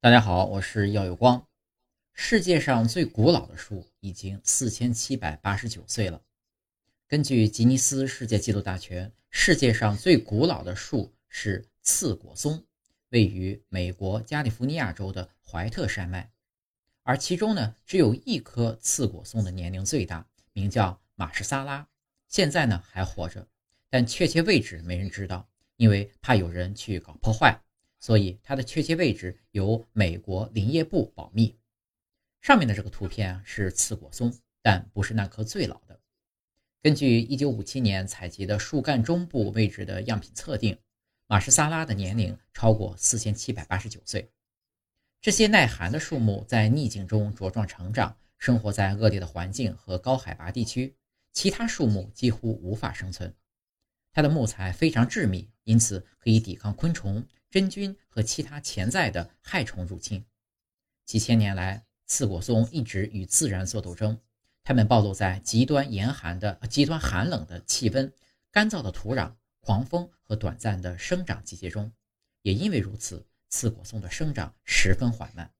大家好，我是耀有光。世界上最古老的树已经四千七百八十九岁了。根据吉尼斯世界纪录大全，世界上最古老的树是刺果松，位于美国加利福尼亚州的怀特山脉。而其中呢，只有一棵刺果松的年龄最大，名叫马什萨拉，现在呢还活着，但确切位置没人知道，因为怕有人去搞破坏。所以它的确切位置由美国林业部保密。上面的这个图片啊是刺果松，但不是那棵最老的。根据1957年采集的树干中部位置的样品测定，马什萨拉的年龄超过4789岁。这些耐寒的树木在逆境中茁壮成长，生活在恶劣的环境和高海拔地区，其他树木几乎无法生存。它的木材非常致密，因此可以抵抗昆虫。真菌和其他潜在的害虫入侵。几千年来，刺果松一直与自然作斗争。它们暴露在极端严寒的、极端寒冷的气温、干燥的土壤、狂风和短暂的生长季节中。也因为如此，刺果松的生长十分缓慢。